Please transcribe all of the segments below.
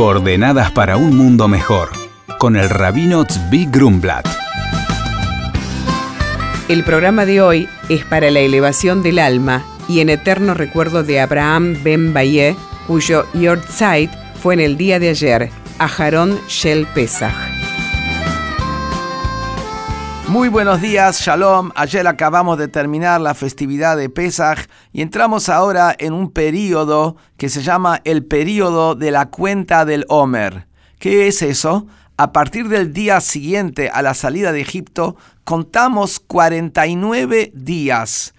Coordenadas para un mundo mejor, con el rabino Tzvi Grumblat. El programa de hoy es para la elevación del alma y en eterno recuerdo de Abraham Ben Baye, cuyo Yortzeit fue en el día de ayer, Aharon Shel Pesach. Muy buenos días, Shalom. Ayer acabamos de terminar la festividad de Pesach y entramos ahora en un periodo que se llama el periodo de la cuenta del Homer. ¿Qué es eso? A partir del día siguiente a la salida de Egipto, contamos 49 días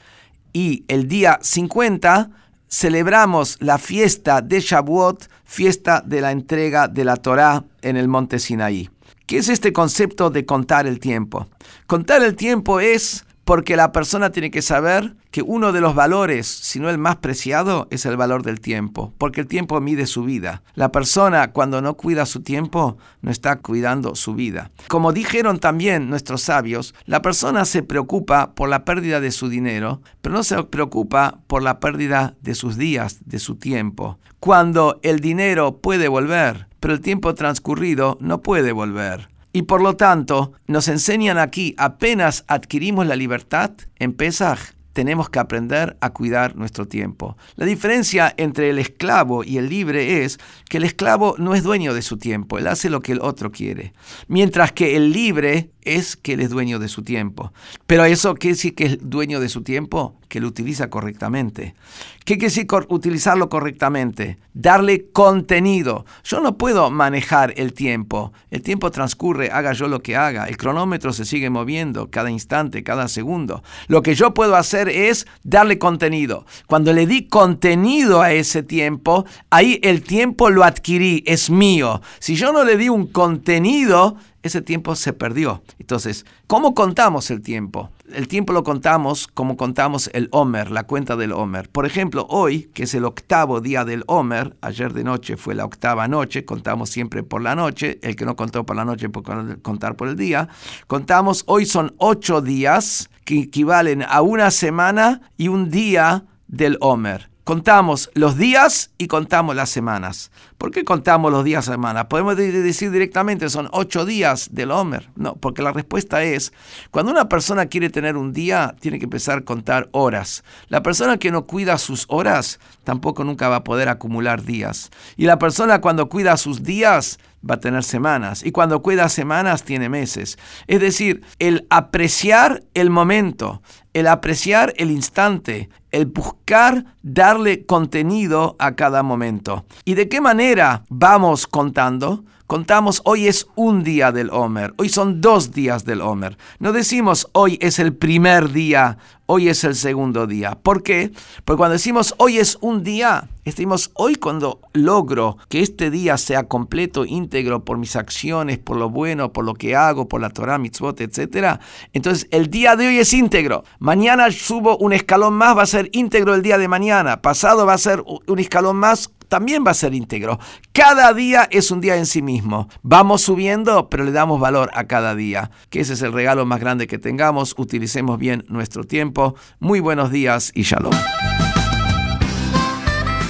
y el día 50 celebramos la fiesta de Shavuot, fiesta de la entrega de la Torá en el monte Sinaí. ¿Qué es este concepto de contar el tiempo? Contar el tiempo es porque la persona tiene que saber que uno de los valores, si no el más preciado, es el valor del tiempo, porque el tiempo mide su vida. La persona cuando no cuida su tiempo, no está cuidando su vida. Como dijeron también nuestros sabios, la persona se preocupa por la pérdida de su dinero, pero no se preocupa por la pérdida de sus días, de su tiempo. Cuando el dinero puede volver, pero el tiempo transcurrido no puede volver. Y por lo tanto, nos enseñan aquí, apenas adquirimos la libertad en Pesaj, tenemos que aprender a cuidar nuestro tiempo. La diferencia entre el esclavo y el libre es que el esclavo no es dueño de su tiempo, él hace lo que el otro quiere, mientras que el libre es que él es dueño de su tiempo. Pero eso quiere decir que es dueño de su tiempo, que lo utiliza correctamente. ¿Qué quiere decir utilizarlo correctamente? Darle contenido. Yo no puedo manejar el tiempo. El tiempo transcurre, haga yo lo que haga. El cronómetro se sigue moviendo cada instante, cada segundo. Lo que yo puedo hacer es darle contenido. Cuando le di contenido a ese tiempo, ahí el tiempo lo adquirí, es mío. Si yo no le di un contenido, ese tiempo se perdió. Entonces, ¿cómo contamos el tiempo? El tiempo lo contamos como contamos el Homer, la cuenta del Homer. Por ejemplo, hoy, que es el octavo día del Homer, ayer de noche fue la octava noche, contamos siempre por la noche, el que no contó por la noche puede contar por el día. Contamos, hoy son ocho días que equivalen a una semana y un día del Homer contamos los días y contamos las semanas. ¿Por qué contamos los días y semanas? Podemos decir directamente, son ocho días del Homer. No, porque la respuesta es, cuando una persona quiere tener un día, tiene que empezar a contar horas. La persona que no cuida sus horas, tampoco nunca va a poder acumular días. Y la persona cuando cuida sus días, va a tener semanas. Y cuando cuida semanas, tiene meses. Es decir, el apreciar el momento, el apreciar el instante, el buscar darle contenido a cada momento. ¿Y de qué manera vamos contando? Contamos, hoy es un día del Homer, hoy son dos días del Homer. No decimos, hoy es el primer día, hoy es el segundo día. ¿Por qué? Porque cuando decimos, hoy es un día, decimos, hoy cuando logro que este día sea completo, íntegro por mis acciones, por lo bueno, por lo que hago, por la Torah, mitzvot, etc. Entonces, el día de hoy es íntegro. Mañana subo un escalón más, va a ser íntegro el día de mañana. Pasado va a ser un escalón más, también va a ser íntegro. Cada día es un día en sí mismo. Vamos subiendo, pero le damos valor a cada día. Que ese es el regalo más grande que tengamos. Utilicemos bien nuestro tiempo. Muy buenos días y shalom.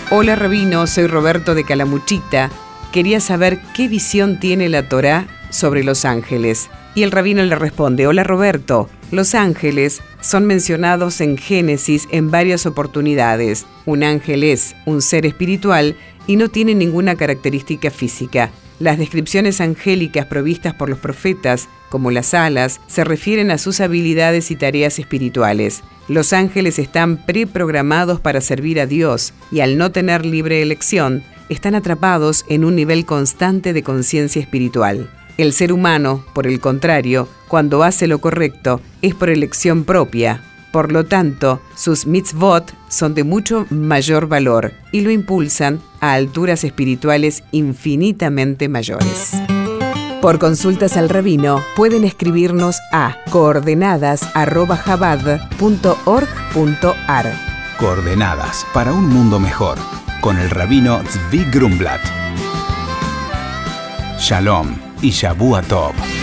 Hola Rabino, soy Roberto de Calamuchita. Quería saber qué visión tiene la Torá sobre los ángeles. Y el rabino le responde, hola Roberto, los ángeles son mencionados en Génesis en varias oportunidades. Un ángel es un ser espiritual y no tiene ninguna característica física. Las descripciones angélicas provistas por los profetas, como las alas, se refieren a sus habilidades y tareas espirituales. Los ángeles están preprogramados para servir a Dios y al no tener libre elección, están atrapados en un nivel constante de conciencia espiritual. El ser humano, por el contrario, cuando hace lo correcto, es por elección propia. Por lo tanto, sus mitzvot son de mucho mayor valor y lo impulsan a alturas espirituales infinitamente mayores. Por consultas al rabino, pueden escribirnos a coordenadas.jabad.org.ar. Coordenadas para un mundo mejor, con el rabino Zvi Grumblat. Shalom e Jabu Atobo.